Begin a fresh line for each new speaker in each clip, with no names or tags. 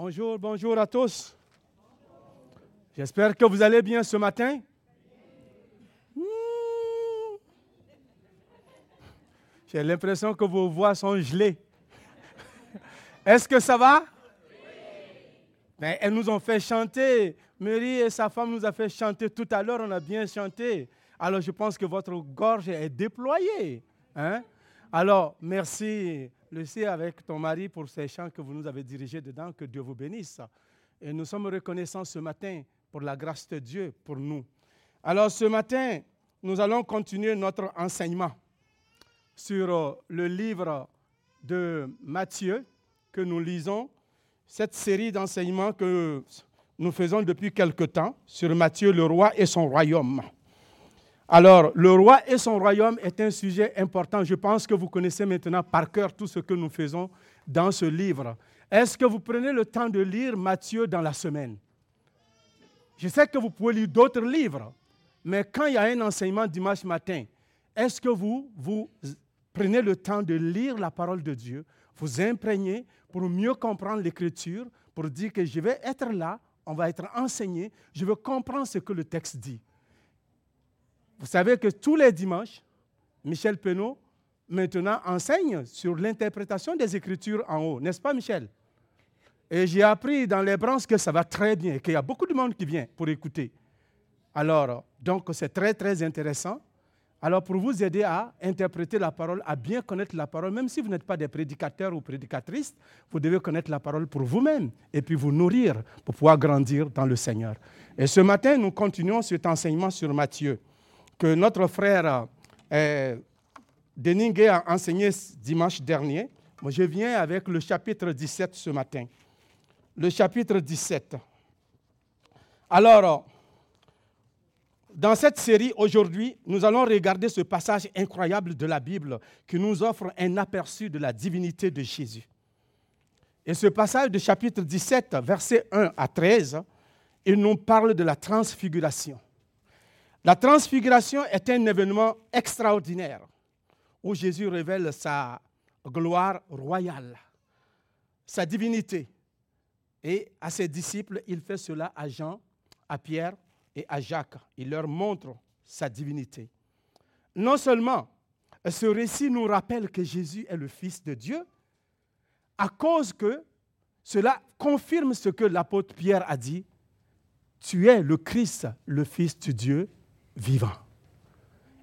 Bonjour, bonjour à tous. J'espère que vous allez bien ce matin. Hmm. J'ai l'impression que vos voix sont gelées. Est-ce que ça va? Ben, elles nous ont fait chanter. Marie et sa femme nous ont fait chanter tout à l'heure. On a bien chanté. Alors, je pense que votre gorge est déployée. Hein? Alors, merci, Lucie, avec ton mari, pour ces chants que vous nous avez dirigés dedans. Que Dieu vous bénisse. Et nous sommes reconnaissants ce matin pour la grâce de Dieu pour nous. Alors, ce matin, nous allons continuer notre enseignement sur euh, le livre de Matthieu que nous lisons, cette série d'enseignements que nous faisons depuis quelque temps sur Matthieu, le roi et son royaume. Alors, le roi et son royaume est un sujet important. Je pense que vous connaissez maintenant par cœur tout ce que nous faisons dans ce livre. Est-ce que vous prenez le temps de lire Matthieu dans la semaine? Je sais que vous pouvez lire d'autres livres, mais quand il y a un enseignement dimanche matin, est-ce que vous, vous prenez le temps de lire la parole de Dieu, vous imprégnez pour mieux comprendre l'Écriture, pour dire que je vais être là, on va être enseigné, je veux comprendre ce que le texte dit? Vous savez que tous les dimanches, Michel Penaud, maintenant, enseigne sur l'interprétation des Écritures en haut, n'est-ce pas, Michel? Et j'ai appris dans les branches que ça va très bien, qu'il y a beaucoup de monde qui vient pour écouter. Alors, donc, c'est très, très intéressant. Alors, pour vous aider à interpréter la parole, à bien connaître la parole, même si vous n'êtes pas des prédicateurs ou prédicatrices, vous devez connaître la parole pour vous-même et puis vous nourrir pour pouvoir grandir dans le Seigneur. Et ce matin, nous continuons cet enseignement sur Matthieu que notre frère euh, a enseigné dimanche dernier. Moi, je viens avec le chapitre 17 ce matin. Le chapitre 17. Alors, dans cette série, aujourd'hui, nous allons regarder ce passage incroyable de la Bible qui nous offre un aperçu de la divinité de Jésus. Et ce passage de chapitre 17, versets 1 à 13, il nous parle de la transfiguration. La transfiguration est un événement extraordinaire où Jésus révèle sa gloire royale, sa divinité. Et à ses disciples, il fait cela à Jean, à Pierre et à Jacques. Il leur montre sa divinité. Non seulement ce récit nous rappelle que Jésus est le Fils de Dieu, à cause que cela confirme ce que l'apôtre Pierre a dit, tu es le Christ, le Fils de Dieu vivant.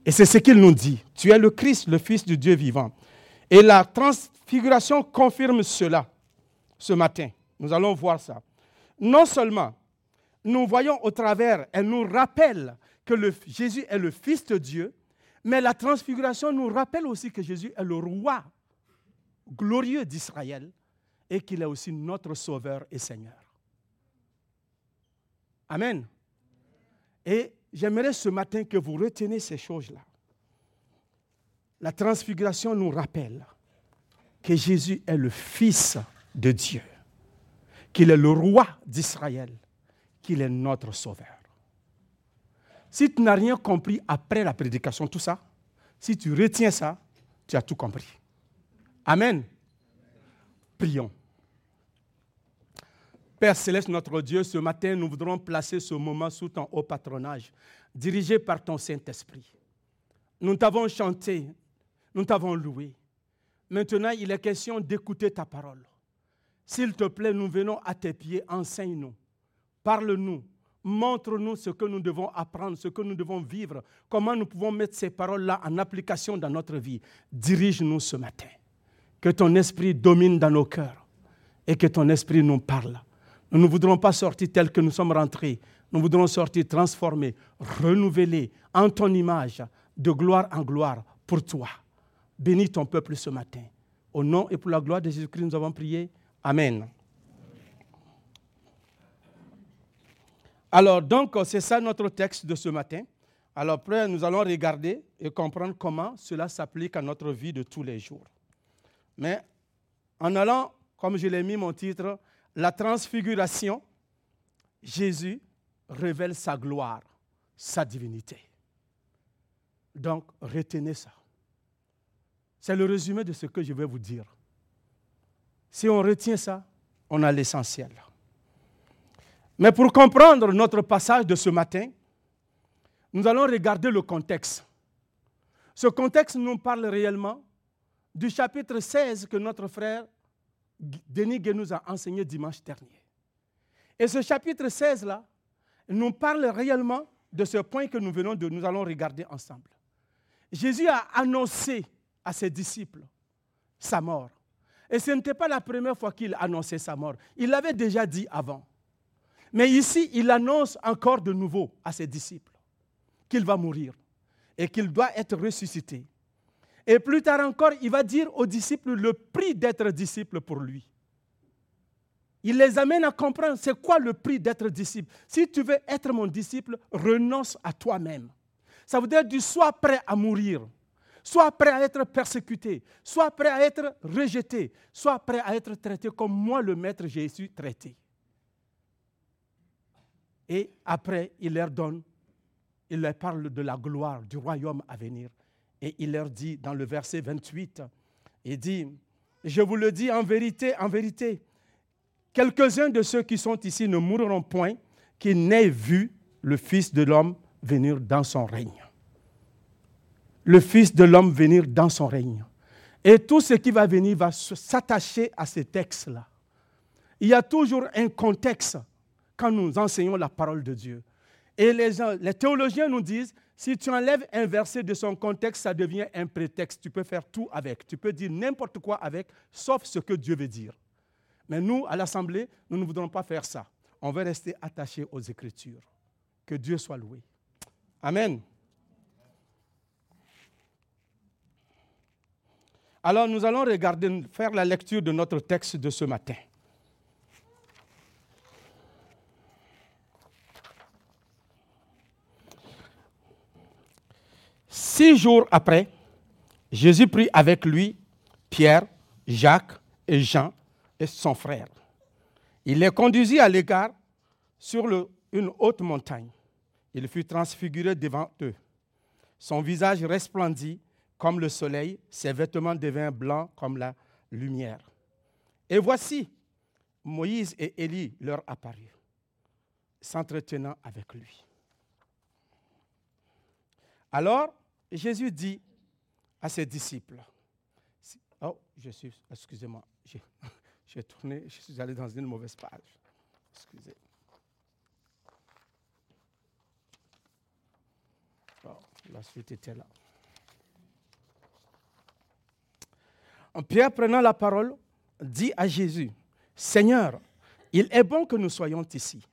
Et c'est ce qu'il nous dit. Tu es le Christ, le Fils de Dieu vivant. Et la transfiguration confirme cela ce matin. Nous allons voir ça. Non seulement nous voyons au travers, elle nous rappelle que Jésus est le Fils de Dieu, mais la transfiguration nous rappelle aussi que Jésus est le roi glorieux d'Israël et qu'il est aussi notre Sauveur et Seigneur. Amen. Et j'aimerais ce matin que vous reteniez ces choses-là. La transfiguration nous rappelle que Jésus est le Fils de Dieu, qu'il est le roi d'Israël, qu'il est notre Sauveur. Si tu n'as rien compris après la prédication, tout ça, si tu retiens ça, tu as tout compris. Amen. Prions. Père céleste, notre Dieu, ce matin, nous voudrons placer ce moment sous ton haut patronage, dirigé par ton Saint-Esprit. Nous t'avons chanté, nous t'avons loué. Maintenant, il est question d'écouter ta parole. S'il te plaît, nous venons à tes pieds, enseigne-nous, parle-nous, montre-nous ce que nous devons apprendre, ce que nous devons vivre, comment nous pouvons mettre ces paroles-là en application dans notre vie. Dirige-nous ce matin. Que ton esprit domine dans nos cœurs et que ton esprit nous parle. Nous ne voudrons pas sortir tel que nous sommes rentrés. Nous voudrons sortir transformés, renouvelés en ton image, de gloire en gloire pour toi. Bénis ton peuple ce matin. Au nom et pour la gloire de Jésus-Christ, nous avons prié. Amen. Alors, donc, c'est ça notre texte de ce matin. Alors, après, nous allons regarder et comprendre comment cela s'applique à notre vie de tous les jours. Mais en allant, comme je l'ai mis mon titre, la transfiguration, Jésus révèle sa gloire, sa divinité. Donc, retenez ça. C'est le résumé de ce que je vais vous dire. Si on retient ça, on a l'essentiel. Mais pour comprendre notre passage de ce matin, nous allons regarder le contexte. Ce contexte nous parle réellement du chapitre 16 que notre frère Denis Gué nous a enseigné dimanche dernier. Et ce chapitre 16-là nous parle réellement de ce point que nous venons de, nous allons regarder ensemble. Jésus a annoncé à ses disciples sa mort. Et ce n'était pas la première fois qu'il annonçait sa mort. Il l'avait déjà dit avant. Mais ici, il annonce encore de nouveau à ses disciples qu'il va mourir et qu'il doit être ressuscité. Et plus tard encore, il va dire aux disciples le prix d'être disciple pour lui. Il les amène à comprendre c'est quoi le prix d'être disciple. Si tu veux être mon disciple, renonce à toi-même. Ça veut dire du sois prêt à mourir, sois prêt à être persécuté, sois prêt à être rejeté, sois prêt à être traité comme moi, le maître Jésus, traité. Et après, il leur donne, il leur parle de la gloire du royaume à venir. Et il leur dit dans le verset 28, il dit, je vous le dis en vérité, en vérité, quelques-uns de ceux qui sont ici ne mourront point qui n'aient vu le Fils de l'homme venir dans son règne. Le Fils de l'homme venir dans son règne. Et tout ce qui va venir va s'attacher à ces textes-là. Il y a toujours un contexte quand nous enseignons la parole de Dieu. Et les, les théologiens nous disent, si tu enlèves un verset de son contexte, ça devient un prétexte. Tu peux faire tout avec. Tu peux dire n'importe quoi avec, sauf ce que Dieu veut dire. Mais nous, à l'Assemblée, nous ne voudrons pas faire ça. On veut rester attachés aux Écritures. Que Dieu soit loué. Amen. Alors nous allons regarder, faire la lecture de notre texte de ce matin. Six jours après, Jésus prit avec lui Pierre, Jacques et Jean et son frère. Il les conduisit à l'égard sur une haute montagne. Il fut transfiguré devant eux. Son visage resplendit comme le soleil, ses vêtements devinrent blancs comme la lumière. Et voici, Moïse et Élie leur apparurent, s'entretenant avec lui. Alors, Jésus dit à ses disciples, oh, je suis, excusez-moi, j'ai tourné, je suis allé dans une mauvaise page. Excusez. la suite était là. Pierre, prenant la parole, dit à Jésus, Seigneur, il est bon que nous soyons ici.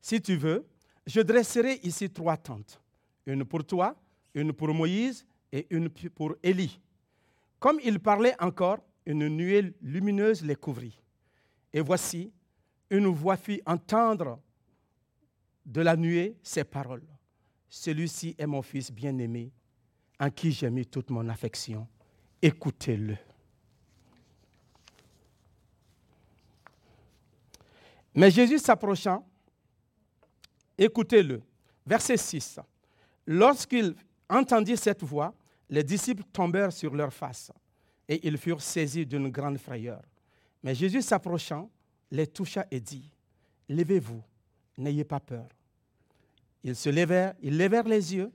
Si tu veux, je dresserai ici trois tentes, une pour toi, une pour Moïse et une pour Élie. Comme il parlait encore, une nuée lumineuse les couvrit. Et voici, une voix fit entendre de la nuée ces paroles. Celui-ci est mon fils bien-aimé, en qui j'ai mis toute mon affection. Écoutez-le. Mais Jésus s'approchant, écoutez-le. Verset 6. Lorsqu'il entendit cette voix, les disciples tombèrent sur leurs faces et ils furent saisis d'une grande frayeur. Mais Jésus s'approchant, les toucha et dit, Levez-vous, n'ayez pas peur. Ils se levèrent, ils levèrent les yeux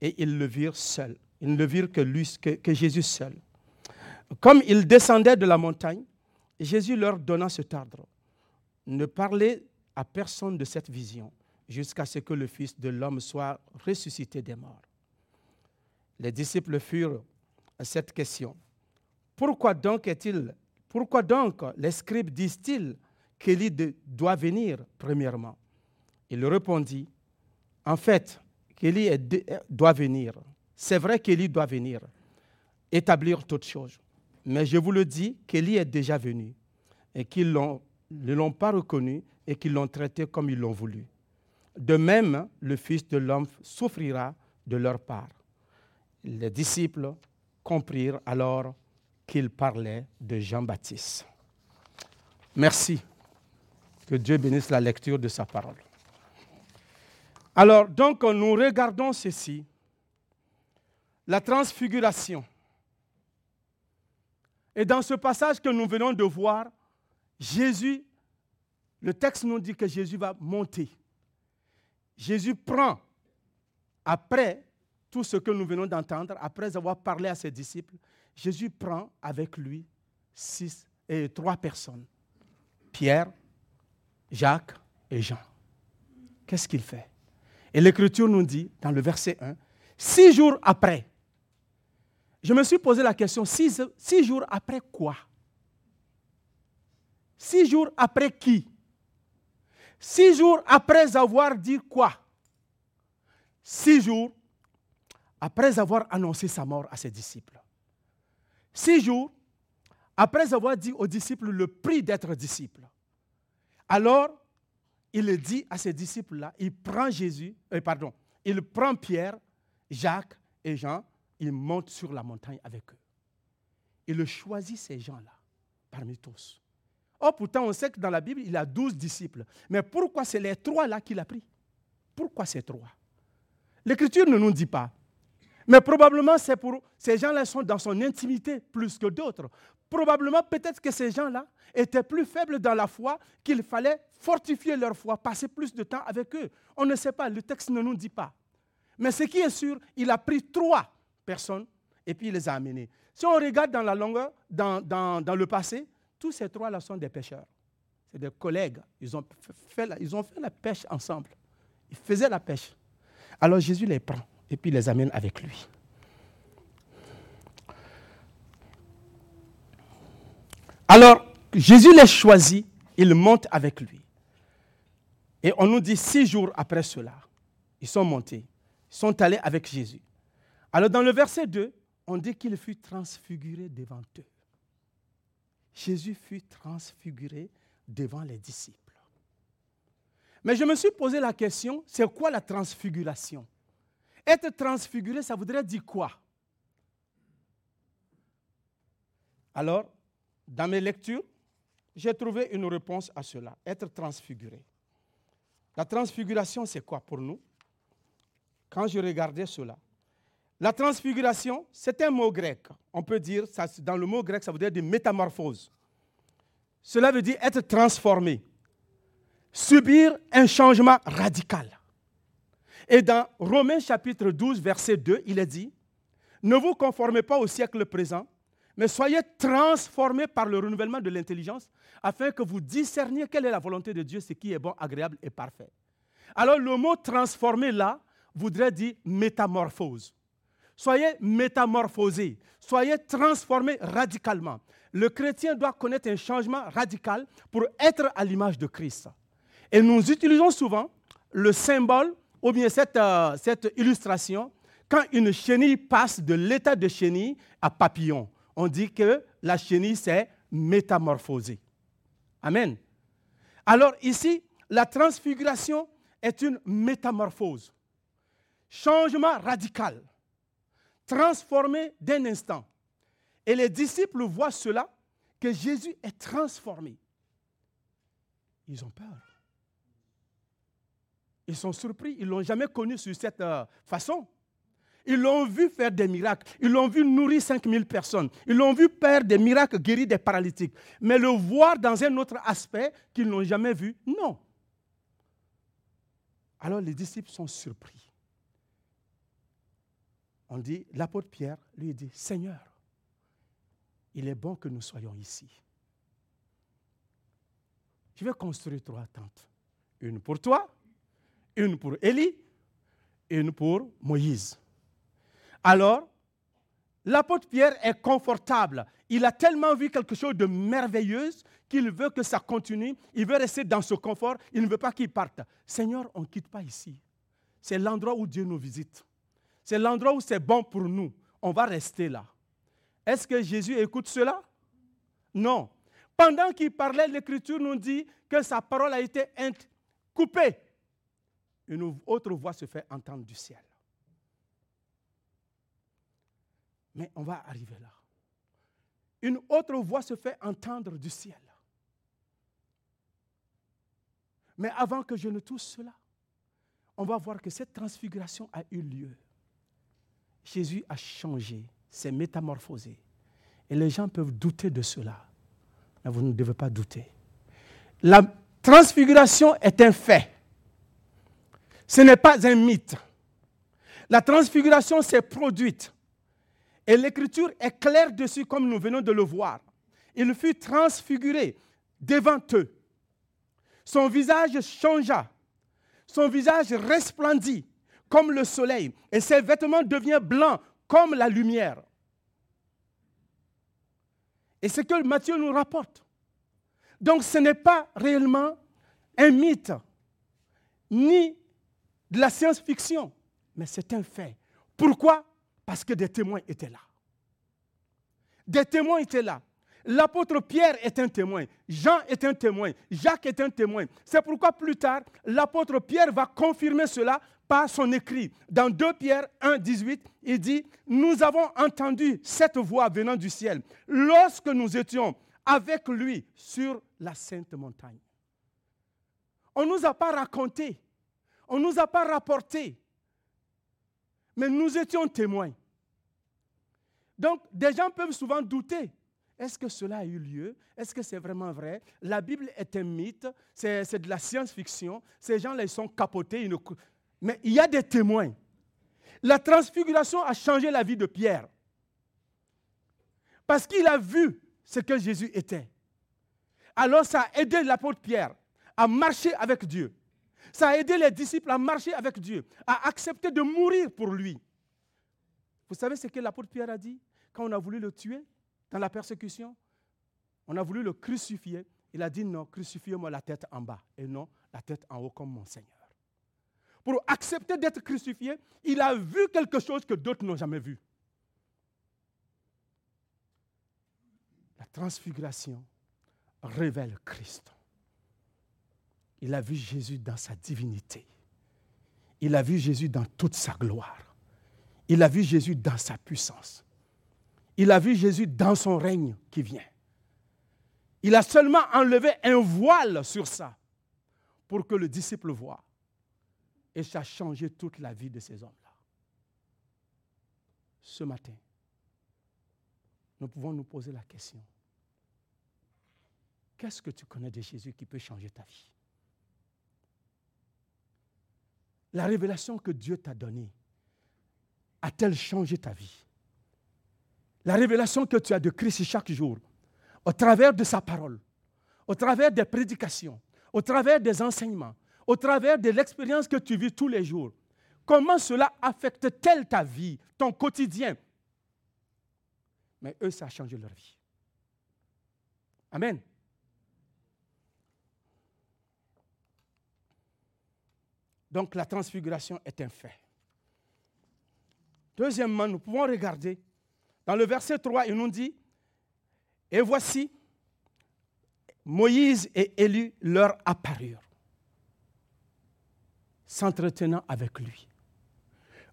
et ils le virent seul. Ils ne le virent que, Jésus seul. Comme ils descendaient de la montagne, Jésus leur donna ce ordre. Ne parlez à personne de cette vision jusqu'à ce que le Fils de l'homme soit ressuscité des morts. Les disciples furent à cette question. Pourquoi donc est-il, pourquoi donc les scribes disent-ils qu'Élie doit venir premièrement? Il répondit, en fait, qu'Élie doit venir. C'est vrai qu'Élie doit venir, établir toutes choses. Mais je vous le dis qu'Élie est déjà venu et qu'ils ne l'ont pas reconnu et qu'ils l'ont traité comme ils l'ont voulu. De même, le Fils de l'homme souffrira de leur part. Les disciples comprirent alors qu'il parlait de Jean-Baptiste. Merci. Que Dieu bénisse la lecture de sa parole. Alors, donc, nous regardons ceci, la transfiguration. Et dans ce passage que nous venons de voir, Jésus, le texte nous dit que Jésus va monter. Jésus prend, après tout ce que nous venons d'entendre, après avoir parlé à ses disciples, Jésus prend avec lui six et trois personnes. Pierre, Jacques et Jean. Qu'est-ce qu'il fait? Et l'Écriture nous dit, dans le verset 1, six jours après, je me suis posé la question, six, six jours après quoi? Six jours après qui? Six jours après avoir dit quoi? Six jours après avoir annoncé sa mort à ses disciples. Six jours après avoir dit aux disciples le prix d'être disciple. Alors, il dit à ses disciples-là, il prend Jésus, euh, pardon, il prend Pierre, Jacques et Jean, il monte sur la montagne avec eux. Il choisit ces gens-là parmi tous. Oh, pourtant, on sait que dans la Bible, il a douze disciples. Mais pourquoi c'est les trois là qu'il a pris? Pourquoi ces trois? L'Écriture ne nous dit pas. Mais probablement, c'est pour ces gens-là sont dans son intimité plus que d'autres. Probablement, peut-être que ces gens-là étaient plus faibles dans la foi, qu'il fallait fortifier leur foi, passer plus de temps avec eux. On ne sait pas, le texte ne nous dit pas. Mais ce qui est sûr, il a pris trois personnes et puis il les a amenés. Si on regarde dans la longueur, dans, dans le passé, tous ces trois-là sont des pêcheurs. C'est des collègues. Ils ont, fait ils ont fait la pêche ensemble. Ils faisaient la pêche. Alors Jésus les prend et puis les amène avec lui. Alors, Jésus les choisit, il monte avec lui. Et on nous dit six jours après cela, ils sont montés, ils sont allés avec Jésus. Alors dans le verset 2, on dit qu'il fut transfiguré devant eux. Jésus fut transfiguré devant les disciples. Mais je me suis posé la question, c'est quoi la transfiguration? Être transfiguré, ça voudrait dire quoi? Alors, dans mes lectures, j'ai trouvé une réponse à cela, être transfiguré. La transfiguration, c'est quoi pour nous? Quand je regardais cela, la transfiguration, c'est un mot grec. On peut dire, dans le mot grec, ça veut dire des métamorphoses. Cela veut dire être transformé, subir un changement radical. Et dans Romains chapitre 12, verset 2, il est dit, ne vous conformez pas au siècle présent, mais soyez transformés par le renouvellement de l'intelligence, afin que vous discerniez quelle est la volonté de Dieu, ce qui est bon, agréable et parfait. Alors le mot transformé là voudrait dire métamorphose. Soyez métamorphosés, soyez transformés radicalement. Le chrétien doit connaître un changement radical pour être à l'image de Christ. Et nous utilisons souvent le symbole ou bien cette, euh, cette illustration quand une chenille passe de l'état de chenille à papillon. On dit que la chenille s'est métamorphosée. Amen. Alors ici, la transfiguration est une métamorphose. Changement radical transformé d'un instant. Et les disciples voient cela, que Jésus est transformé. Ils ont peur. Ils sont surpris. Ils ne l'ont jamais connu sur cette euh, façon. Ils l'ont vu faire des miracles. Ils l'ont vu nourrir 5000 personnes. Ils l'ont vu faire des miracles, guérir des paralytiques. Mais le voir dans un autre aspect qu'ils n'ont jamais vu, non. Alors les disciples sont surpris on dit, l'apôtre Pierre lui dit, Seigneur, il est bon que nous soyons ici. Je vais construire trois tentes. Une pour toi, une pour Élie, une pour Moïse. Alors, l'apôtre Pierre est confortable. Il a tellement vu quelque chose de merveilleux qu'il veut que ça continue. Il veut rester dans ce confort. Il ne veut pas qu'il parte. Seigneur, on ne quitte pas ici. C'est l'endroit où Dieu nous visite. C'est l'endroit où c'est bon pour nous. On va rester là. Est-ce que Jésus écoute cela? Non. Pendant qu'il parlait, l'Écriture nous dit que sa parole a été coupée. Une autre voix se fait entendre du ciel. Mais on va arriver là. Une autre voix se fait entendre du ciel. Mais avant que je ne touche cela, on va voir que cette transfiguration a eu lieu. Jésus a changé, s'est métamorphosé. Et les gens peuvent douter de cela. Mais vous ne devez pas douter. la transfiguration est un fait. Ce n'est pas un mythe. La transfiguration s'est produite. Et l'écriture est claire dessus comme nous venons de le voir. Il fut transfiguré devant eux. Son visage changea. Son visage resplendit comme le soleil. Et ses vêtements deviennent blancs comme la lumière. Et c'est que Matthieu nous rapporte. Donc ce n'est pas réellement un mythe, ni de la science-fiction, mais c'est un fait. Pourquoi? Parce que des témoins étaient là. Des témoins étaient là. L'apôtre Pierre est un témoin, Jean est un témoin, Jacques est un témoin. C'est pourquoi plus tard, l'apôtre Pierre va confirmer cela par son écrit. Dans 2 Pierre 1, 18, il dit, nous avons entendu cette voix venant du ciel lorsque nous étions avec lui sur la sainte montagne. On ne nous a pas raconté, on ne nous a pas rapporté, mais nous étions témoins. Donc, des gens peuvent souvent douter. Est-ce que cela a eu lieu? Est-ce que c'est vraiment vrai? La Bible est un mythe, c'est de la science-fiction. Ces gens-là, ils sont capotés. Mais il y a des témoins. La transfiguration a changé la vie de Pierre. Parce qu'il a vu ce que Jésus était. Alors ça a aidé l'apôtre Pierre à marcher avec Dieu. Ça a aidé les disciples à marcher avec Dieu, à accepter de mourir pour lui. Vous savez ce que l'apôtre Pierre a dit quand on a voulu le tuer dans la persécution? On a voulu le crucifier. Il a dit non, crucifiez-moi la tête en bas et non la tête en haut comme mon Seigneur. Pour accepter d'être crucifié, il a vu quelque chose que d'autres n'ont jamais vu. La transfiguration révèle Christ. Il a vu Jésus dans sa divinité. Il a vu Jésus dans toute sa gloire. Il a vu Jésus dans sa puissance. Il a vu Jésus dans son règne qui vient. Il a seulement enlevé un voile sur ça pour que le disciple voie. Et ça a changé toute la vie de ces hommes-là. Ce matin, nous pouvons nous poser la question. Qu'est-ce que tu connais de Jésus qui peut changer ta vie? La révélation que Dieu t'a donnée a-t-elle changé ta vie? La révélation que tu as de Christ chaque jour, au travers de sa parole, au travers des prédications, au travers des enseignements, au travers de l'expérience que tu vis tous les jours, comment cela affecte-t-elle ta vie, ton quotidien? Mais eux, ça a changé leur vie. Amen. Donc la transfiguration est un fait. Deuxièmement, nous pouvons regarder, dans le verset 3, il nous dit, et voici, Moïse et Élie leur apparurent, s'entretenant avec lui.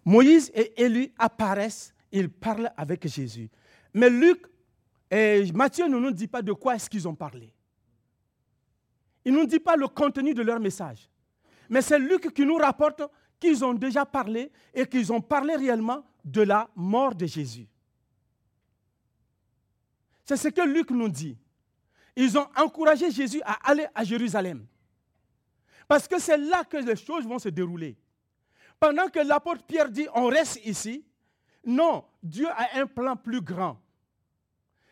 Moïse et Élie apparaissent, ils parlent avec Jésus. Mais Luc et Matthieu ne nous dit pas de quoi est-ce qu'ils ont parlé. Il ne nous dit pas le contenu de leur message. Mais c'est Luc qui nous rapporte qu'ils ont déjà parlé et qu'ils ont parlé réellement de la mort de Jésus. C'est ce que Luc nous dit. Ils ont encouragé Jésus à aller à Jérusalem. Parce que c'est là que les choses vont se dérouler. Pendant que l'apôtre Pierre dit on reste ici, non, Dieu a un plan plus grand.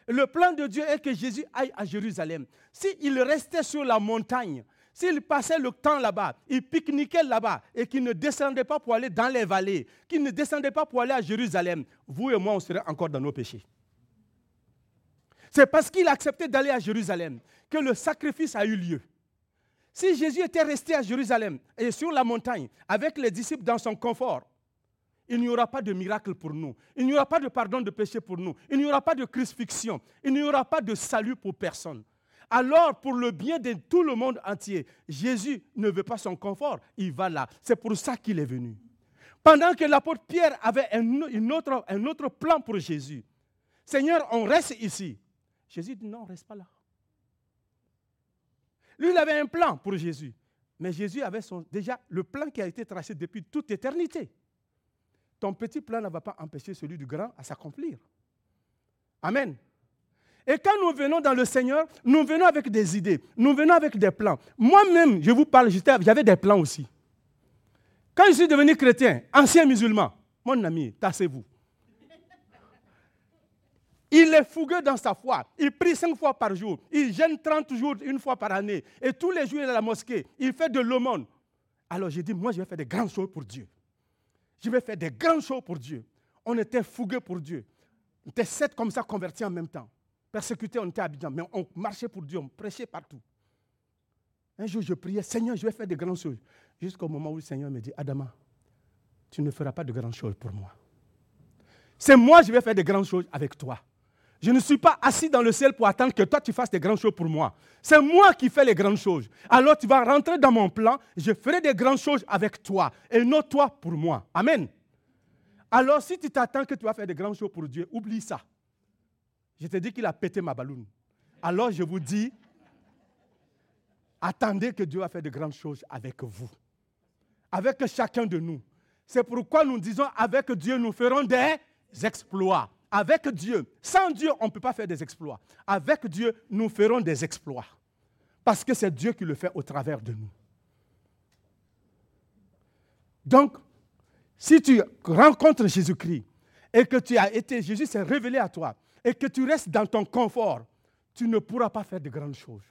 Le plan de Dieu est que Jésus aille à Jérusalem. S'il restait sur la montagne, s'il passait le temps là-bas, il pique-niquait là-bas et qu'il ne descendait pas pour aller dans les vallées, qu'il ne descendait pas pour aller à Jérusalem, vous et moi, on serait encore dans nos péchés. C'est parce qu'il a accepté d'aller à Jérusalem que le sacrifice a eu lieu. Si Jésus était resté à Jérusalem et sur la montagne avec les disciples dans son confort, il n'y aura pas de miracle pour nous. Il n'y aura pas de pardon de péché pour nous. Il n'y aura pas de crucifixion. Il n'y aura pas de salut pour personne. Alors, pour le bien de tout le monde entier, Jésus ne veut pas son confort, il va là. C'est pour ça qu'il est venu. Pendant que l'apôtre Pierre avait un, autre, plan pour Jésus, Seigneur, on reste ici. Jésus dit non, on ne reste pas là. Lui, il avait un plan pour Jésus. Mais Jésus avait déjà le plan qui a été tracé depuis toute éternité. Ton petit plan ne va pas empêcher celui du grand à s'accomplir. Amen. Et quand nous venons dans le Seigneur, nous venons avec des idées, nous venons avec des plans. Moi-même, je vous parle, j'avais des plans aussi. Quand je suis devenu chrétien, ancien musulman, mon ami, tassez-vous. Il est fougueux dans sa foi. Il prie cinq fois par jour. Il gêne 30 jours, une fois par année. Et tous les jours, il est à la mosquée. Il fait de l'aumône. Alors j'ai dit, moi, je vais faire des grandes choses pour Dieu. Je vais faire des grandes choses pour Dieu. On était fougueux pour Dieu. On était sept comme ça convertis en même temps. Persécutés, on était habitants. Mais on marchait pour Dieu, on prêchait partout. Un jour, je priais, Seigneur, je vais faire des grandes choses. Jusqu'au moment où le Seigneur me dit, Adama, tu ne feras pas de grandes choses pour moi. C'est moi, je vais faire des grandes choses avec toi. Je ne suis pas assis dans le ciel pour attendre que toi tu fasses des grandes choses pour moi. C'est moi qui fais les grandes choses. Alors tu vas rentrer dans mon plan, je ferai des grandes choses avec toi et non toi pour moi. Amen. Alors si tu t'attends que tu vas faire des grandes choses pour Dieu, oublie ça. Je te dis qu'il a pété ma balloune. Alors je vous dis, attendez que Dieu va faire de grandes choses avec vous. Avec chacun de nous. C'est pourquoi nous disons, avec Dieu, nous ferons des exploits. Avec Dieu, sans Dieu, on ne peut pas faire des exploits. Avec Dieu, nous ferons des exploits. Parce que c'est Dieu qui le fait au travers de nous. Donc, si tu rencontres Jésus-Christ et que tu as été, Jésus s'est révélé à toi, et que tu restes dans ton confort, tu ne pourras pas faire de grandes choses.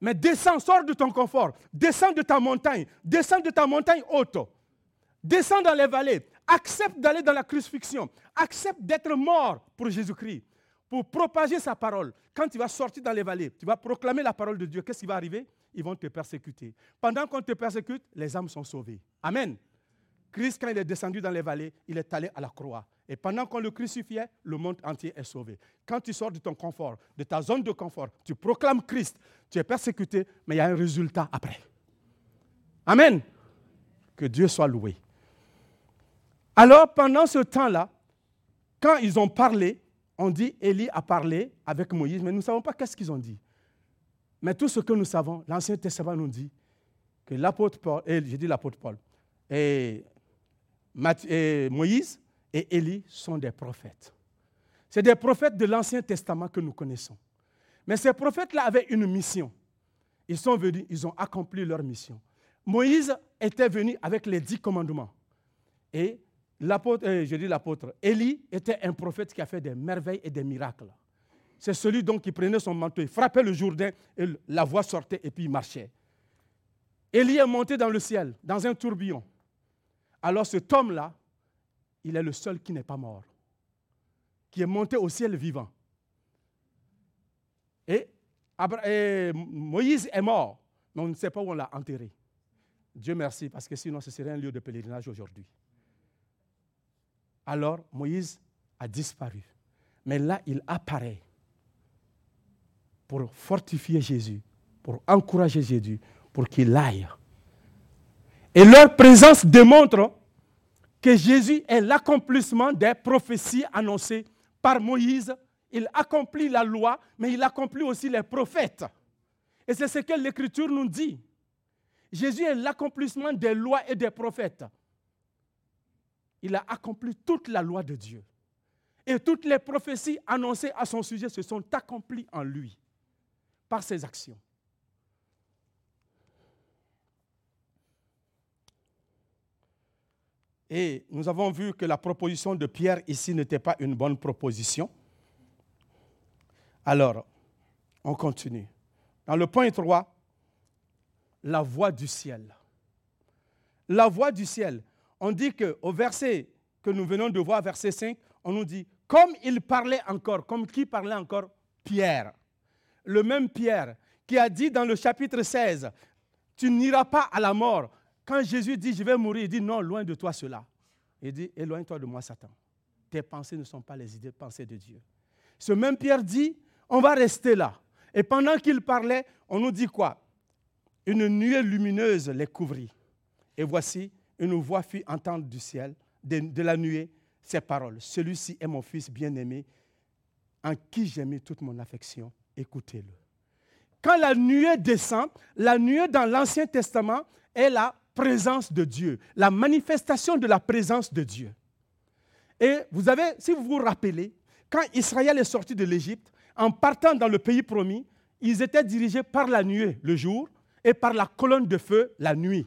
Mais descends, sors de ton confort, descends de ta montagne, descends de ta montagne haute, descends dans les vallées, accepte d'aller dans la crucifixion, accepte d'être mort pour Jésus-Christ, pour propager sa parole. Quand tu vas sortir dans les vallées, tu vas proclamer la parole de Dieu, qu'est-ce qui va arriver? Ils vont te persécuter. Pendant qu'on te persécute, les âmes sont sauvées. Amen. Christ, quand il est descendu dans les vallées, il est allé à la croix. Et pendant qu'on le crucifiait, le monde entier est sauvé. Quand tu sors de ton confort, de ta zone de confort, tu proclames Christ, tu es persécuté, mais il y a un résultat après. Amen. Que Dieu soit loué. Alors, pendant ce temps-là, quand ils ont parlé, on dit Élie a parlé avec Moïse, mais nous ne savons pas qu'est-ce qu'ils ont dit. Mais tout ce que nous savons, l'Ancien Testament nous dit que l'apôtre Paul, et j'ai dit l'apôtre Paul, et, Moïse et Élie sont des prophètes. C'est des prophètes de l'Ancien Testament que nous connaissons. Mais ces prophètes-là avaient une mission. Ils sont venus, ils ont accompli leur mission. Moïse était venu avec les dix commandements. Et l'apôtre, euh, je dis l'apôtre, Élie était un prophète qui a fait des merveilles et des miracles. C'est celui donc qui prenait son manteau, il frappait le Jourdain et la voix sortait et puis il marchait. Élie est monté dans le ciel, dans un tourbillon. Alors cet homme-là, il est le seul qui n'est pas mort, qui est monté au ciel vivant. Et, Moïse est mort, mais on ne sait pas où on l'a enterré. Dieu merci, parce que sinon ce serait un lieu de pèlerinage aujourd'hui. Alors Moïse a disparu. Mais là, il apparaît pour fortifier Jésus, pour encourager Jésus, pour qu'il aille. Et leur présence démontre que Jésus est l'accomplissement des prophéties annoncées par Moïse. Il accomplit la loi, mais il accomplit aussi les prophètes. Et c'est ce que l'Écriture nous dit. Jésus est l'accomplissement des lois et des prophètes il a accompli toute la loi de Dieu. Et toutes les prophéties annoncées à son sujet se sont accomplies en lui, par ses actions. Et nous avons vu que la proposition de Pierre ici n'était pas une bonne proposition. Alors, on continue. Dans le point 3, la voix du ciel. La voix du ciel on dit qu'au verset que nous venons de voir, verset 5, on nous dit, comme il parlait encore, comme qui parlait encore? Pierre. Le même Pierre qui a dit dans le chapitre 16, tu n'iras pas à la mort. Quand Jésus dit, je vais mourir, il dit, non, loin de toi cela. Il dit, éloigne-toi de moi, Satan. Tes pensées ne sont pas les idées, pensées de Dieu. Ce même Pierre dit, on va rester là. Et pendant qu'il parlait, on nous dit quoi? Une nuée lumineuse les couvrit. Et voici, une voix fit entendre du ciel, de, la nuée, ces paroles. Celui-ci est mon fils bien-aimé, en qui j'ai mis toute mon affection. Écoutez-le. Quand la nuée descend, la nuée dans l'Ancien Testament est la présence de Dieu, la manifestation de la présence de Dieu. Et vous avez, si vous vous rappelez, quand Israël est sorti de l'Égypte, en partant dans le pays promis, ils étaient dirigés par la nuée le jour et par la colonne de feu la nuit.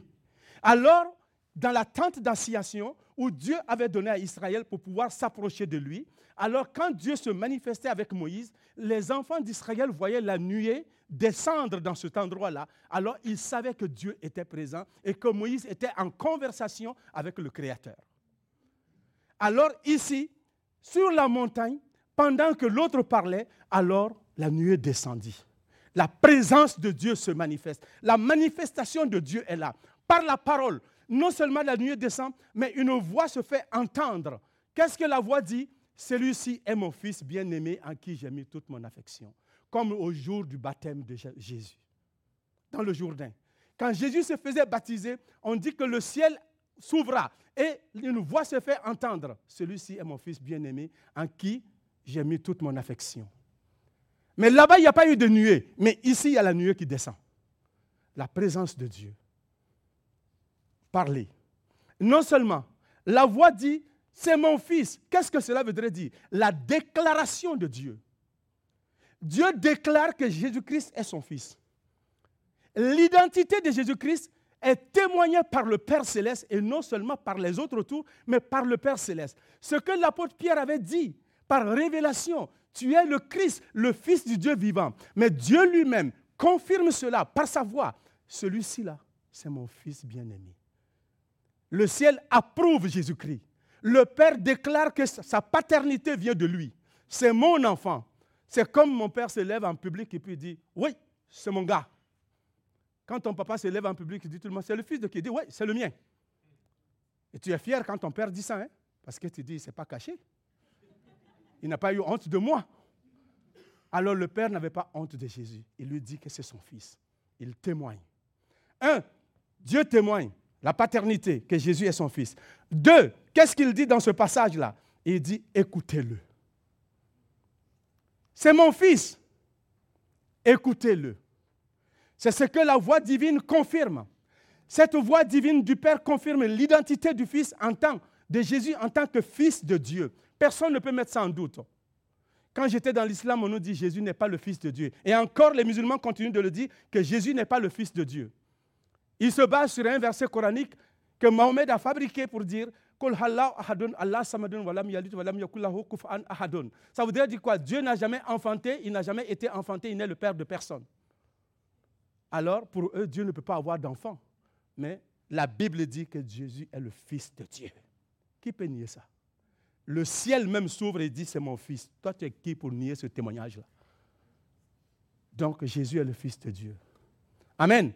Alors, dans la tente d'assignation où Dieu avait donné à Israël pour pouvoir s'approcher de lui, alors quand Dieu se manifestait avec Moïse, les enfants d'Israël voyaient la nuée descendre dans cet endroit-là. Alors ils savaient que Dieu était présent et que Moïse était en conversation avec le Créateur. Alors ici, sur la montagne, pendant que l'autre parlait, alors la nuée descendit. La présence de Dieu se manifeste. La manifestation de Dieu est là. Par la parole, non seulement la nuée descend, mais une voix se fait entendre. Qu'est-ce que la voix dit Celui-ci est mon fils bien-aimé en qui j'ai mis toute mon affection. Comme au jour du baptême de Jésus, dans le Jourdain. Quand Jésus se faisait baptiser, on dit que le ciel s'ouvra et une voix se fait entendre. Celui-ci est mon fils bien-aimé en qui j'ai mis toute mon affection. Mais là-bas, il n'y a pas eu de nuée. Mais ici, il y a la nuée qui descend. La présence de Dieu. Parler. Non seulement, la voix dit, c'est mon fils. Qu'est-ce que cela voudrait dire? La déclaration de Dieu. Dieu déclare que Jésus-Christ est son fils. L'identité de Jésus-Christ est témoignée par le Père céleste et non seulement par les autres autour, mais par le Père céleste. Ce que l'apôtre Pierre avait dit par révélation, tu es le Christ, le Fils du Dieu vivant. Mais Dieu lui-même confirme cela par sa voix. Celui-ci là, c'est mon Fils bien-aimé. Le ciel approuve Jésus-Christ. Le Père déclare que sa paternité vient de lui. C'est mon enfant. C'est comme mon père se lève en public et puis dit, oui, c'est mon gars. Quand ton papa se lève en public, il dit tout le monde, c'est le fils de qui? Il dit, oui, c'est le mien. Et tu es fier quand ton père dit ça, hein? parce que tu dis, c'est pas caché. Il n'a pas eu honte de moi. Alors le Père n'avait pas honte de Jésus. Il lui dit que c'est son fils. Il témoigne. Un, Dieu témoigne la paternité, que Jésus est son fils. Deux, qu'est-ce qu'il dit dans ce passage-là? Il dit, écoutez-le. C'est mon fils. Écoutez-le. C'est ce que la voix divine confirme. Cette voix divine du Père confirme l'identité du Fils en tant de Jésus en tant que Fils de Dieu. Personne ne peut mettre ça en doute. Quand j'étais dans l'islam, on nous dit Jésus n'est pas le Fils de Dieu. Et encore, les musulmans continuent de le dire que Jésus n'est pas le Fils de Dieu. Ils se basent sur un verset coranique que Mohamed a fabriqué pour dire ça voudrait dire quoi? Dieu n'a jamais enfanté, il n'a jamais été enfanté, il n'est le père de personne. Alors, pour eux, Dieu ne peut pas avoir d'enfant. Mais la Bible dit que Jésus est le Fils de Dieu. Qui peut nier ça? Le ciel même s'ouvre et dit, c'est mon fils. Toi, tu es qui pour nier ce témoignage-là? Donc, Jésus est le Fils de Dieu. Amen.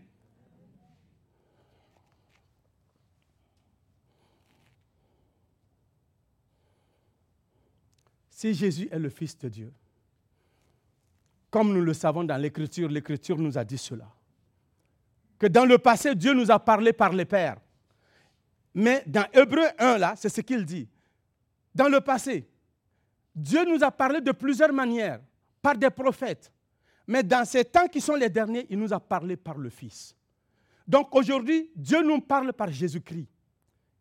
Si Jésus est le Fils de Dieu, comme nous le savons dans l'Écriture, l'Écriture nous a dit cela. Que dans le passé, Dieu nous a parlé par les pères. Mais dans Hébreu 1, là, c'est ce qu'il dit dans le passé, Dieu nous a parlé de plusieurs manières, par des prophètes. Mais dans ces temps qui sont les derniers, il nous a parlé par le Fils. Donc aujourd'hui, Dieu nous parle par Jésus-Christ,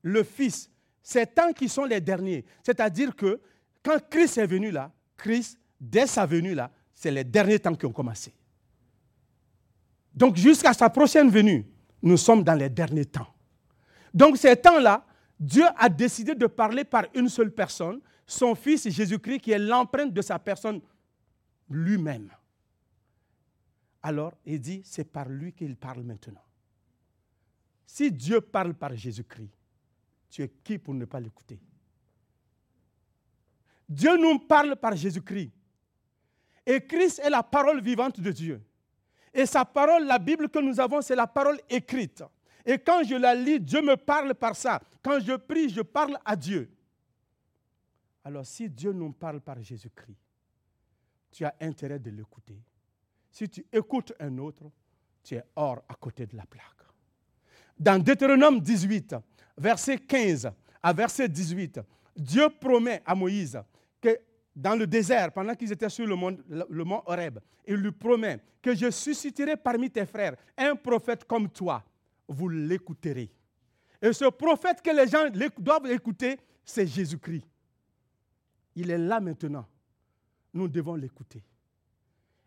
le Fils. Ces temps qui sont les derniers. C'est-à-dire que quand Christ est venu là, Christ, dès sa venue là, c'est les derniers temps qui ont commencé. Donc jusqu'à sa prochaine venue, nous sommes dans les derniers temps. Donc ces temps-là, Dieu a décidé de parler par une seule personne, son Fils Jésus-Christ, qui est l'empreinte de sa personne lui-même. Alors, il dit, c'est par lui qu'il parle maintenant. Si Dieu parle par Jésus-Christ, tu es qui pour ne pas l'écouter? Dieu nous parle par Jésus-Christ. Et Christ est la parole vivante de Dieu. Et sa parole, la Bible que nous avons, c'est la parole écrite. Et quand je la lis, Dieu me parle par ça. Quand je prie, je parle à Dieu. Alors si Dieu nous parle par Jésus-Christ, tu as intérêt de l'écouter. Si tu écoutes un autre, tu es hors à côté de la plaque. Dans Deutéronome 18, verset 15 à verset 18, Dieu promet à Moïse dans le désert, pendant qu'ils étaient sur le mont, le mont Horeb, il lui promet que je susciterai parmi tes frères un prophète comme toi vous l'écouterez. Et ce prophète que les gens doivent écouter, c'est Jésus-Christ. Il est là maintenant. Nous devons l'écouter.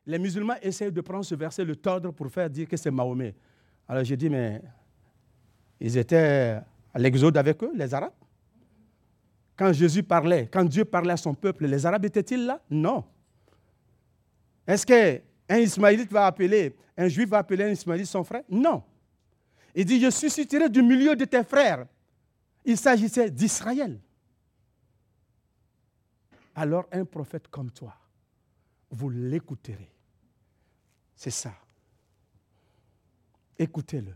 les musulmans essayent de prendre ce verset, le tordre pour faire dire que c'est Mahomet. Alors j'ai dit, mais ils étaient à l'exode avec eux, les Arabes? Quand Jésus parlait, quand Dieu parlait à son peuple, les Arabes étaient-ils là? Non. Est-ce qu'un Ismaélite va appeler, un Juif va appeler un Ismaélite son frère? Non. Il dit, je susciterai du milieu de tes frères. Il s'agissait d'Israël. Alors un prophète comme toi, vous l'écouterez. C'est ça. Écoutez-le.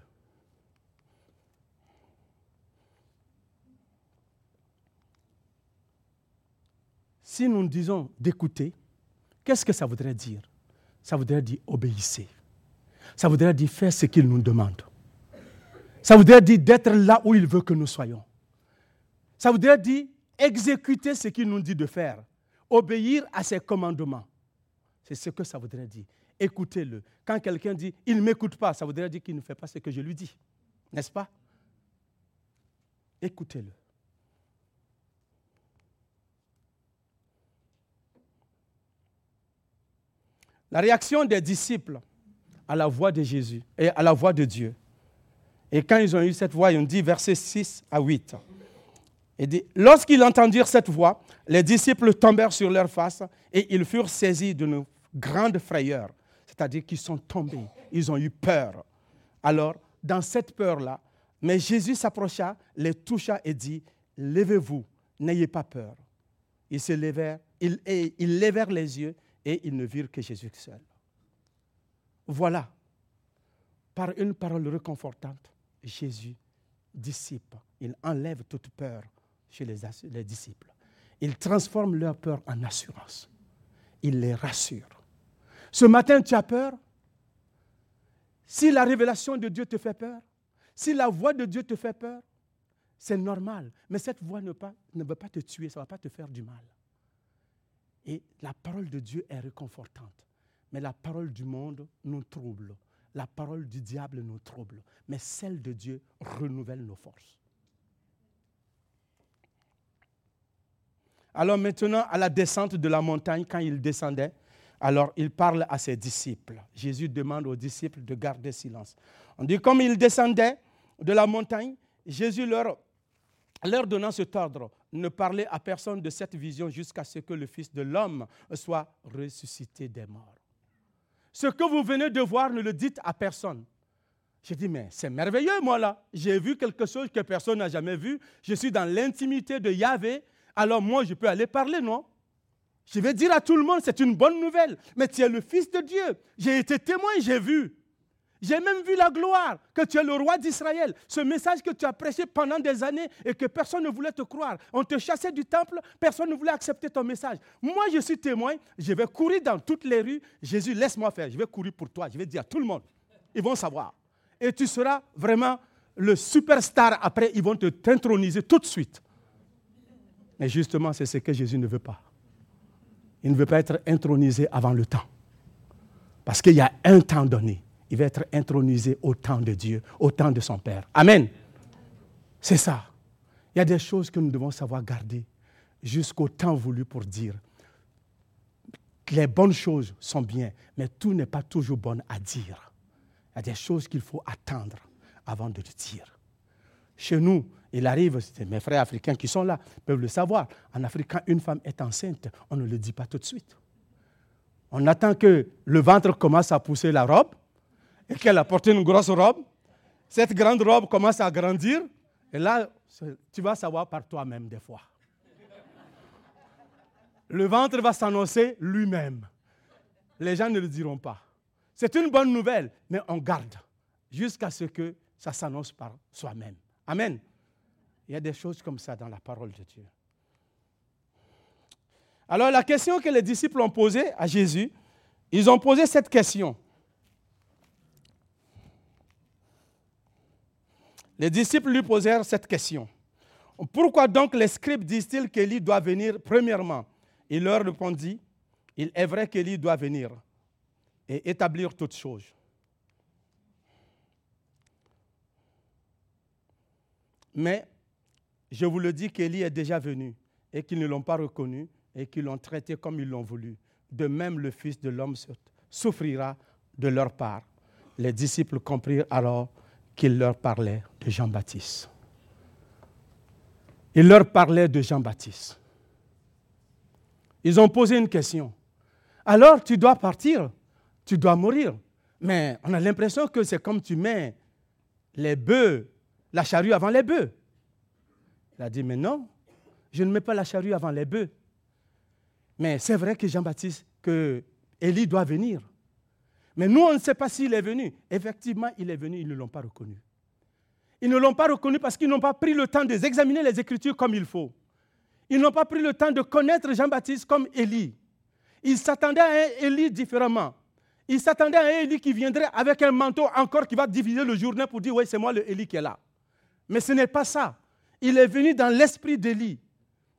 Si nous disons d'écouter, qu'est-ce que ça voudrait dire? Ça voudrait dire obéissez. Ça voudrait dire faire ce qu'il nous demande. Ça voudrait dire d'être là où il veut que nous soyons. Ça voudrait dire exécuter ce qu'il nous dit de faire, obéir à ses commandements. C'est ce que ça voudrait dire. Écoutez-le. Quand quelqu'un dit il ne m'écoute pas, ça voudrait dire qu'il ne fait pas ce que je lui dis. N'est-ce pas? Écoutez-le. La réaction des disciples à la voix de Jésus et à la voix de Dieu. Et quand ils ont eu cette voix, ils ont dit, verset 6 à 8. Il dit, lorsqu'ils entendirent cette voix, les disciples tombèrent sur leur face et ils furent saisis d'une grande frayeur. C'est-à-dire qu'ils sont tombés, ils ont eu peur. Alors, dans cette peur-là, mais Jésus s'approcha, les toucha et dit, levez-vous, n'ayez pas peur. Ils se levèrent, ils, ils levèrent les yeux et ils ne virent que Jésus seul. Voilà, par une parole réconfortante, Jésus dissipe, il enlève toute peur chez les, les disciples. Il transforme leur peur en assurance. Il les rassure. Ce matin, tu as peur? Si la révélation de Dieu te fait peur, si la voix de Dieu te fait peur, c'est normal. Mais cette voix ne, veut pas te tuer, ça ne va pas te faire du mal. Et la parole de Dieu est réconfortante. Mais la parole du monde nous trouble. La parole du diable nous trouble. Mais celle de Dieu renouvelle nos forces. Alors maintenant, à la descente de la montagne, quand il descendait, alors il parle à ses disciples. Jésus demande aux disciples de garder silence. On dit comme il descendait de la montagne, Jésus leur, leur donnant cet ordre, ne parlez à personne de cette vision jusqu'à ce que le Fils de l'homme soit ressuscité des morts. Ce que vous venez de voir, ne le dites à personne. J'ai dit, mais c'est merveilleux, moi là. J'ai vu quelque chose que personne n'a jamais vu. Je suis dans l'intimité de Yahvé. Alors moi, je peux aller parler, non? Je vais dire à tout le monde, c'est une bonne nouvelle. Mais tu es le Fils de Dieu. J'ai été témoin, j'ai vu. J'ai même vu la gloire, que tu es le roi d'Israël. Ce message que tu as prêché pendant des années et que personne ne voulait te croire. On te chassait du temple, personne ne voulait accepter ton message. Moi, je suis témoin, je vais courir dans toutes les rues. Jésus, laisse-moi faire, je vais courir pour toi, je vais dire à tout le monde. Ils vont savoir. Et tu seras vraiment le superstar après, ils vont te t'introniser tout de suite. Mais justement, c'est ce que Jésus ne veut pas. Il ne veut pas être intronisé avant le temps. Parce qu'il y a un temps donné il va être intronisé au temps de Dieu, au temps de son Père. Amen. C'est ça. Il y a des choses que nous devons savoir garder jusqu'au temps voulu pour dire. Les bonnes choses sont bien, mais tout n'est pas toujours bon à dire. Il y a des choses qu'il faut attendre avant de le dire. Chez nous, il arrive, mes frères africains qui sont là, peuvent le savoir. En Afrique, quand une femme est enceinte, on ne le dit pas tout de suite. On attend que le ventre commence à pousser la robe, et qu'elle a porté une grosse robe. Cette grande robe commence à grandir. Et là, tu vas savoir par toi-même des fois. Le ventre va s'annoncer lui-même. Les gens ne le diront pas. C'est une bonne nouvelle, mais on garde jusqu'à ce que ça s'annonce par soi-même. Amen. Il y a des choses comme ça dans la parole de Dieu. Alors la question que les disciples ont posée à Jésus, ils ont posé cette question. Les disciples lui posèrent cette question. Pourquoi donc les scribes disent-ils qu'Élie doit venir premièrement? Il leur répondit, il est vrai qu'Élie doit venir et établir toutes choses. Mais je vous le dis qu'Élie est déjà venu et qu'ils ne l'ont pas reconnu et qu'ils l'ont traité comme ils l'ont voulu. De même, le Fils de l'homme souffrira de leur part. Les disciples comprirent alors qu'il leur parlait de Jean-Baptiste. Il leur parlait de Jean-Baptiste. Ils ont posé une question. Alors tu dois partir, tu dois mourir. Mais on a l'impression que c'est comme tu mets les bœufs, la charrue avant les bœufs. Il a dit, mais non, je ne mets pas la charrue avant les bœufs. Mais c'est vrai que Jean-Baptiste, que Élie doit venir. Mais nous, on ne sait pas s'il est venu. Effectivement, il est venu, ils ne l'ont pas reconnu. Ils ne l'ont pas reconnu parce qu'ils n'ont pas pris le temps d'examiner les Écritures comme il faut. Ils n'ont pas pris le temps de connaître Jean-Baptiste comme Élie. Ils s'attendaient à un Élie différemment. Ils s'attendaient à un Élie qui viendrait avec un manteau encore qui va diviser le journée pour dire, oui, c'est moi le Élie qui est là. Mais ce n'est pas ça. Il est venu dans l'esprit d'Élie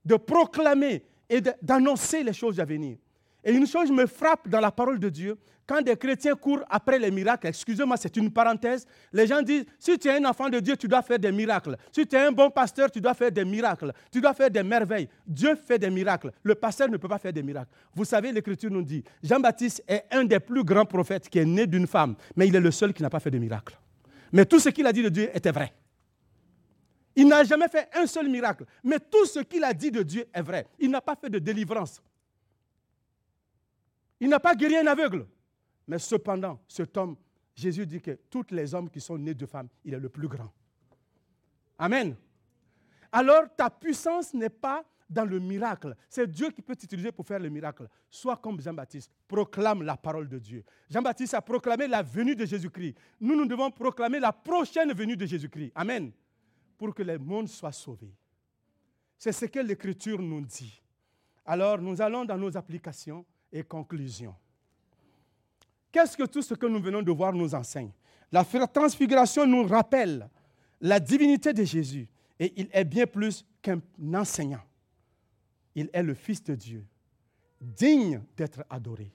de proclamer et d'annoncer les choses à venir. Et une chose me frappe dans la parole de Dieu, quand des chrétiens courent après les miracles, excusez-moi, c'est une parenthèse, les gens disent, si tu es un enfant de Dieu, tu dois faire des miracles. Si tu es un bon pasteur, tu dois faire des miracles. Tu dois faire des merveilles. Dieu fait des miracles. Le pasteur ne peut pas faire des miracles. Vous savez, l'Écriture nous dit, Jean-Baptiste est un des plus grands prophètes qui est né d'une femme, mais il est le seul qui n'a pas fait de miracle. Mais tout ce qu'il a dit de Dieu était vrai. Il n'a jamais fait un seul miracle, mais tout ce qu'il a dit de Dieu est vrai. Il n'a pas fait de délivrance. Il n'a pas guéri un aveugle. Mais cependant, cet homme, Jésus dit que tous les hommes qui sont nés de femmes, il est le plus grand. Amen. Alors ta puissance n'est pas dans le miracle. C'est Dieu qui peut t'utiliser pour faire le miracle. Sois comme Jean-Baptiste, proclame la parole de Dieu. Jean-Baptiste a proclamé la venue de Jésus-Christ. Nous, nous devons proclamer la prochaine venue de Jésus-Christ. Amen. Pour que le monde soit sauvé. C'est ce que l'Écriture nous dit. Alors, nous allons dans nos applications et conclusion. Qu'est-ce que tout ce que nous venons de voir nous enseigne? La transfiguration nous rappelle la divinité de Jésus et il est bien plus qu'un enseignant. Il est le Fils de Dieu, digne d'être adoré.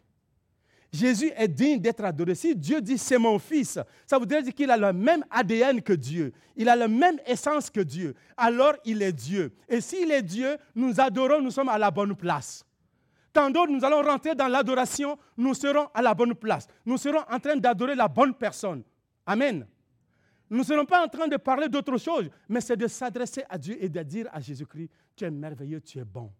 Jésus est digne d'être adoré. Si Dieu dit c'est mon fils, ça voudrait dire qu'il a le même ADN que Dieu. Il a la même essence que Dieu. Alors il est Dieu. Et s'il est Dieu, nous adorons, nous sommes à la bonne place. Tant d'autres, nous allons rentrer dans l'adoration, nous serons à la bonne place. Nous serons en train d'adorer la bonne personne. Amen. Nous ne serons pas en train de parler d'autre chose, mais c'est de s'adresser à Dieu et de dire à Jésus-Christ, tu es merveilleux, tu es bon.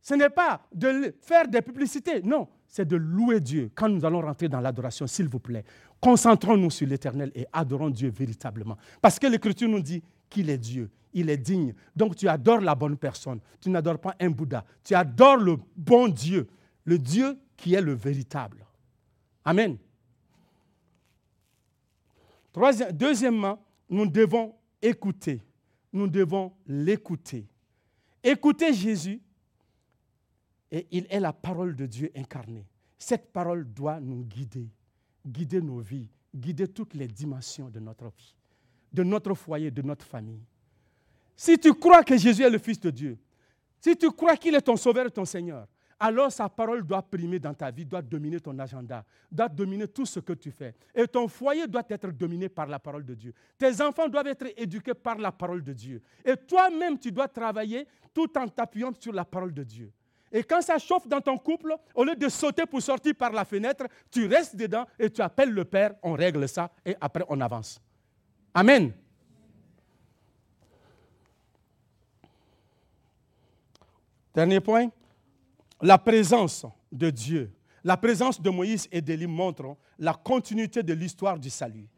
Ce n'est pas de faire des publicités, non, c'est de louer Dieu. Quand nous allons rentrer dans l'adoration, s'il vous plaît, concentrons-nous sur l'Éternel et adorons Dieu véritablement. Parce que l'Écriture nous dit qu'il est Dieu il est digne. Donc tu adores la bonne personne. Tu n'adores pas un Bouddha. Tu adores le bon Dieu, le Dieu qui est le véritable. Amen. deuxièmement, nous devons écouter. Nous devons l'écouter. Écouter Jésus, et il est la parole de Dieu incarnée. Cette parole doit nous guider, guider nos vies, guider toutes les dimensions de notre vie, de notre foyer, de notre famille. Si tu crois que Jésus est le Fils de Dieu, si tu crois qu'il est ton Sauveur et ton Seigneur, alors sa parole doit primer dans ta vie, doit dominer ton agenda, doit dominer tout ce que tu fais. Et ton foyer doit être dominé par la parole de Dieu. Tes enfants doivent être éduqués par la parole de Dieu. Et toi-même, tu dois travailler tout en t'appuyant sur la parole de Dieu. Et quand ça chauffe dans ton couple, au lieu de sauter pour sortir par la fenêtre, tu restes dedans et tu appelles le Père, on règle ça et après on avance. Amen. Dernier point, la présence de Dieu. La présence de Moïse et d'Élie montre la continuité de l'histoire du salut.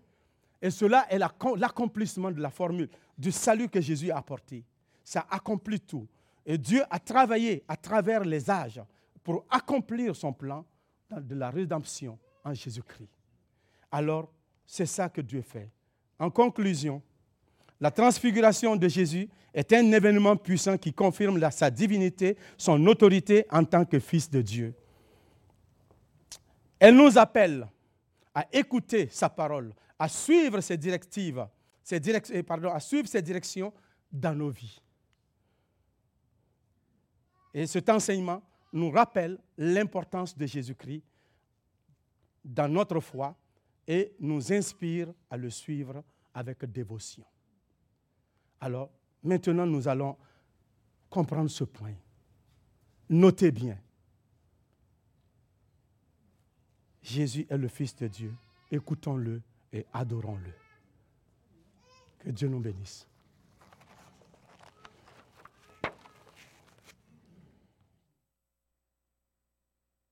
Et cela est l'accomplissement de la formule du salut que Jésus a apporté. Ça accomplit tout. Et Dieu a travaillé à travers les âges pour accomplir son plan de la rédemption en Jésus-Christ. Alors, c'est ça que Dieu fait. En conclusion, la transfiguration de Jésus est un événement puissant qui confirme sa divinité, son autorité en tant que Fils de Dieu. Elle nous appelle à écouter sa parole, à suivre ses directives, pardon, à suivre ses directions dans nos vies. Et cet enseignement nous rappelle l'importance de Jésus-Christ dans notre foi et nous inspire à le suivre avec dévotion. Alors, maintenant, nous allons comprendre ce point. Notez bien. Jésus est le Fils de Dieu. Écoutons-le et adorons-le. Que Dieu nous bénisse.